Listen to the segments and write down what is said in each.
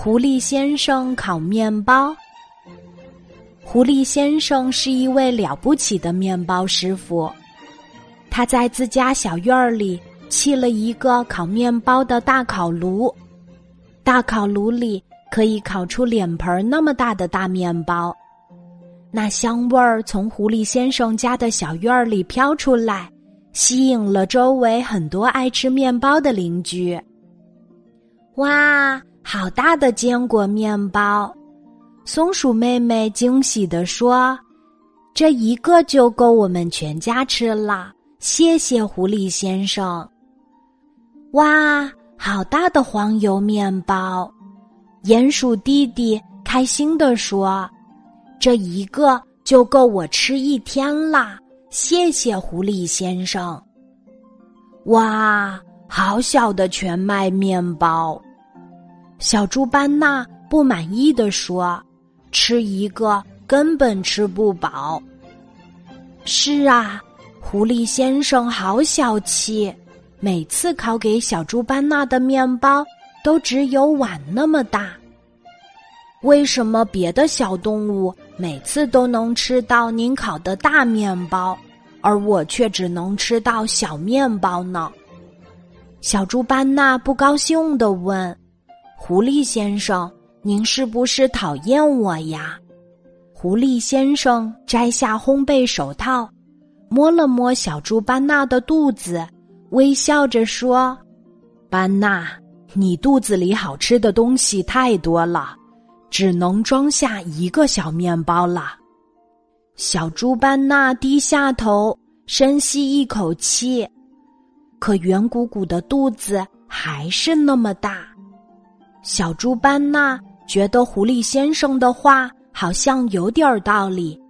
狐狸先生烤面包。狐狸先生是一位了不起的面包师傅，他在自家小院儿里砌了一个烤面包的大烤炉，大烤炉里可以烤出脸盆那么大的大面包，那香味儿从狐狸先生家的小院儿里飘出来，吸引了周围很多爱吃面包的邻居。哇！好大的坚果面包！松鼠妹妹惊喜地说：“这一个就够我们全家吃了。”谢谢狐狸先生。哇，好大的黄油面包！鼹鼠弟弟开心地说：“这一个就够我吃一天啦！”谢谢狐狸先生。哇，好小的全麦面包！小猪班纳不满意的说：“吃一个根本吃不饱。”是啊，狐狸先生好小气，每次烤给小猪班纳的面包都只有碗那么大。为什么别的小动物每次都能吃到您烤的大面包，而我却只能吃到小面包呢？小猪班纳不高兴的问。狐狸先生，您是不是讨厌我呀？狐狸先生摘下烘焙手套，摸了摸小猪班纳的肚子，微笑着说：“班纳，你肚子里好吃的东西太多了，只能装下一个小面包了。”小猪班纳低下头，深吸一口气，可圆鼓鼓的肚子还是那么大。小猪班纳觉得狐狸先生的话好像有点道理，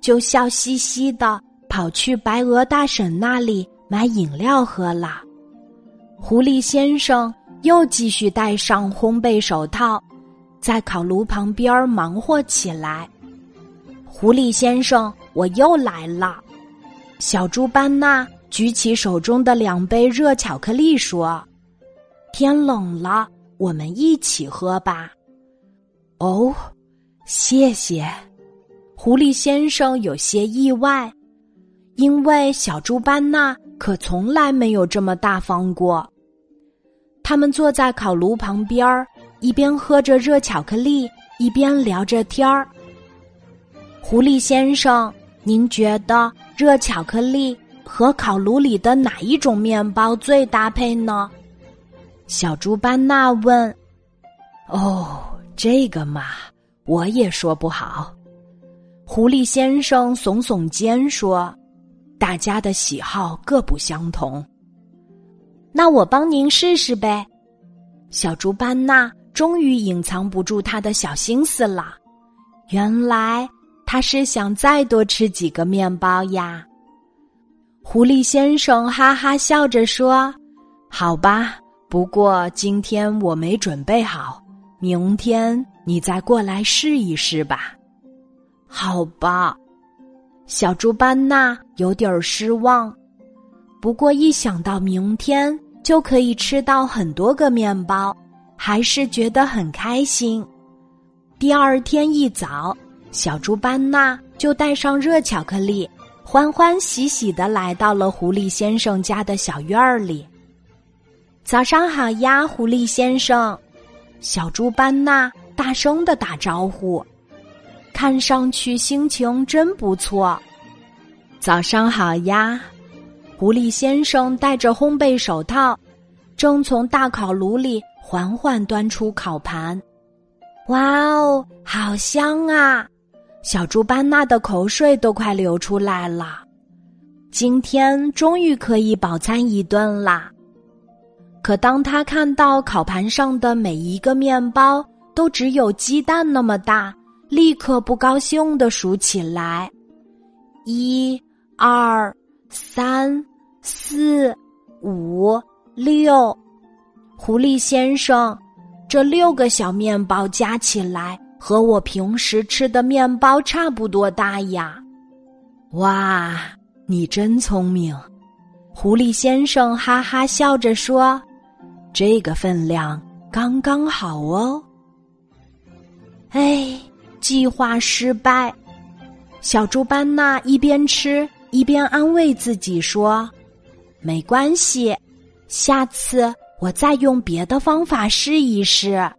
就笑嘻嘻的跑去白鹅大婶那里买饮料喝了。狐狸先生又继续戴上烘焙手套，在烤炉旁边忙活起来。狐狸先生，我又来了。小猪班纳举起手中的两杯热巧克力说：“天冷了。”我们一起喝吧。哦，谢谢。狐狸先生有些意外，因为小猪班纳可从来没有这么大方过。他们坐在烤炉旁边儿，一边喝着热巧克力，一边聊着天儿。狐狸先生，您觉得热巧克力和烤炉里的哪一种面包最搭配呢？小猪班纳问：“哦，这个嘛，我也说不好。”狐狸先生耸耸肩说：“大家的喜好各不相同。”那我帮您试试呗。小猪班纳终于隐藏不住他的小心思了，原来他是想再多吃几个面包呀。狐狸先生哈哈笑着说：“好吧。”不过今天我没准备好，明天你再过来试一试吧。好吧，小猪班纳有点失望，不过一想到明天就可以吃到很多个面包，还是觉得很开心。第二天一早，小猪班纳就带上热巧克力，欢欢喜喜的来到了狐狸先生家的小院儿里。早上好呀，狐狸先生！小猪班纳大声的打招呼，看上去心情真不错。早上好呀，狐狸先生戴着烘焙手套，正从大烤炉里缓缓端出烤盘。哇哦，好香啊！小猪班纳的口水都快流出来了。今天终于可以饱餐一顿啦！可当他看到烤盘上的每一个面包都只有鸡蛋那么大，立刻不高兴的数起来：一、二、三、四、五、六。狐狸先生，这六个小面包加起来和我平时吃的面包差不多大呀！哇，你真聪明！狐狸先生哈哈笑着说。这个分量刚刚好哦。哎，计划失败。小猪班纳一边吃一边安慰自己说：“没关系，下次我再用别的方法试一试。”